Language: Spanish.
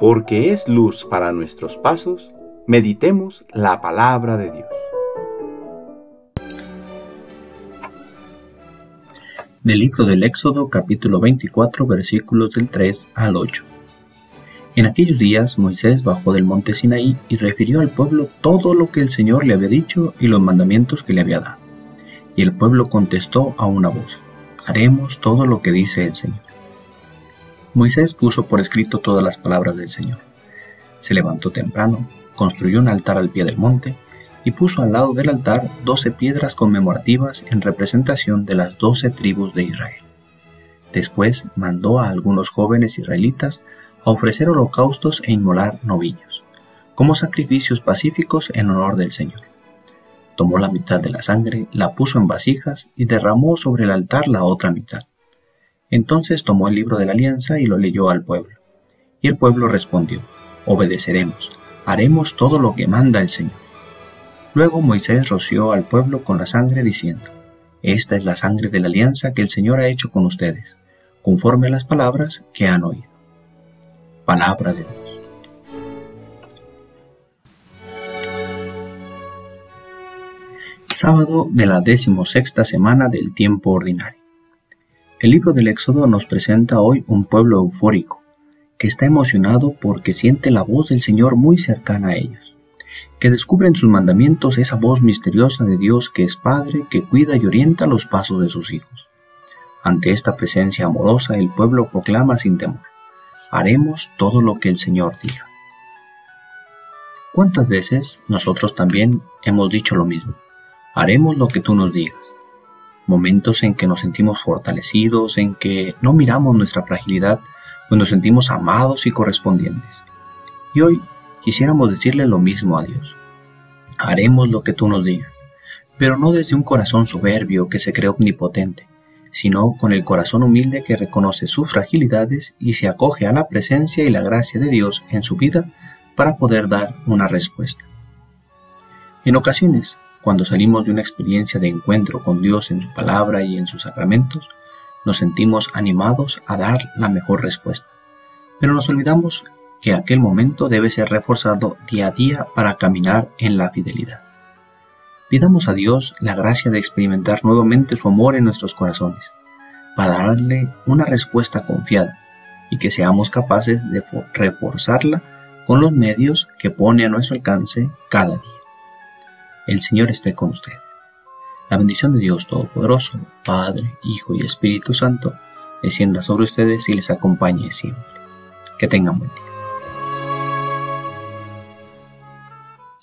porque es luz para nuestros pasos, meditemos la palabra de Dios. Del libro del Éxodo capítulo 24 versículos del 3 al 8. En aquellos días Moisés bajó del monte Sinaí y refirió al pueblo todo lo que el Señor le había dicho y los mandamientos que le había dado. Y el pueblo contestó a una voz, haremos todo lo que dice el Señor. Moisés puso por escrito todas las palabras del Señor. Se levantó temprano, construyó un altar al pie del monte y puso al lado del altar doce piedras conmemorativas en representación de las doce tribus de Israel. Después mandó a algunos jóvenes israelitas a ofrecer holocaustos e inmolar novillos, como sacrificios pacíficos en honor del Señor. Tomó la mitad de la sangre, la puso en vasijas y derramó sobre el altar la otra mitad. Entonces tomó el libro de la alianza y lo leyó al pueblo. Y el pueblo respondió, obedeceremos, haremos todo lo que manda el Señor. Luego Moisés roció al pueblo con la sangre diciendo, Esta es la sangre de la alianza que el Señor ha hecho con ustedes, conforme a las palabras que han oído. Palabra de Dios. Sábado de la decimosexta semana del tiempo ordinario. El libro del Éxodo nos presenta hoy un pueblo eufórico, que está emocionado porque siente la voz del Señor muy cercana a ellos, que descubre en sus mandamientos esa voz misteriosa de Dios que es Padre, que cuida y orienta los pasos de sus hijos. Ante esta presencia amorosa, el pueblo proclama sin temor, haremos todo lo que el Señor diga. ¿Cuántas veces nosotros también hemos dicho lo mismo? Haremos lo que tú nos digas momentos en que nos sentimos fortalecidos, en que no miramos nuestra fragilidad, pues nos sentimos amados y correspondientes. Y hoy quisiéramos decirle lo mismo a Dios. Haremos lo que tú nos digas, pero no desde un corazón soberbio que se cree omnipotente, sino con el corazón humilde que reconoce sus fragilidades y se acoge a la presencia y la gracia de Dios en su vida para poder dar una respuesta. En ocasiones cuando salimos de una experiencia de encuentro con Dios en su palabra y en sus sacramentos, nos sentimos animados a dar la mejor respuesta. Pero nos olvidamos que aquel momento debe ser reforzado día a día para caminar en la fidelidad. Pidamos a Dios la gracia de experimentar nuevamente su amor en nuestros corazones, para darle una respuesta confiada y que seamos capaces de reforzarla con los medios que pone a nuestro alcance cada día. El Señor esté con usted. La bendición de Dios Todopoderoso, Padre, Hijo y Espíritu Santo, descienda sobre ustedes y les acompañe siempre. Que tengan buen día.